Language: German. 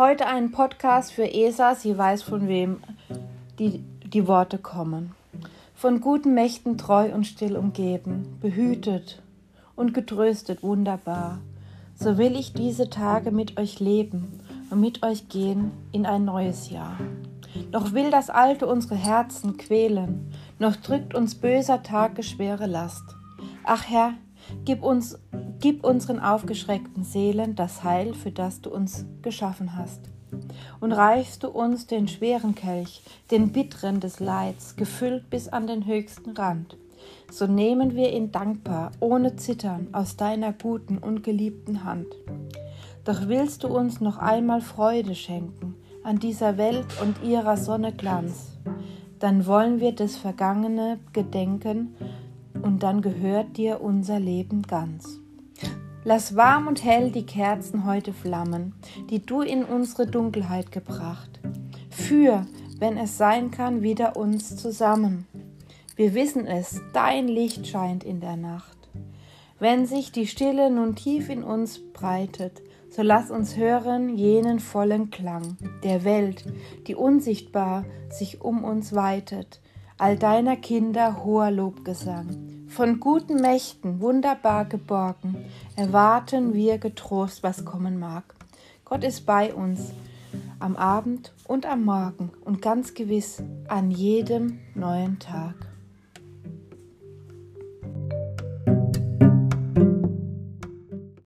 Heute ein Podcast für Esa, sie weiß von wem die, die Worte kommen. Von guten Mächten treu und still umgeben, behütet und getröstet wunderbar. So will ich diese Tage mit euch leben und mit euch gehen in ein neues Jahr. Noch will das Alte unsere Herzen quälen, noch drückt uns böser Tage schwere Last. Ach Herr, gib uns Gib unseren aufgeschreckten Seelen das Heil, für das du uns geschaffen hast. Und reichst du uns den schweren Kelch, den bitteren des Leids, gefüllt bis an den höchsten Rand, so nehmen wir ihn dankbar, ohne Zittern, aus deiner guten und geliebten Hand. Doch willst du uns noch einmal Freude schenken an dieser Welt und ihrer Sonne Glanz, dann wollen wir das Vergangene gedenken, und dann gehört dir unser Leben ganz. Lass warm und hell die Kerzen heute flammen, die du in unsere Dunkelheit gebracht. Führ, wenn es sein kann, wieder uns zusammen. Wir wissen es, dein Licht scheint in der Nacht. Wenn sich die Stille nun tief in uns breitet, so lass uns hören jenen vollen Klang der Welt, die unsichtbar sich um uns weitet, all deiner Kinder hoher Lobgesang. Von guten Mächten wunderbar geborgen, erwarten wir getrost, was kommen mag. Gott ist bei uns am Abend und am Morgen und ganz gewiss an jedem neuen Tag.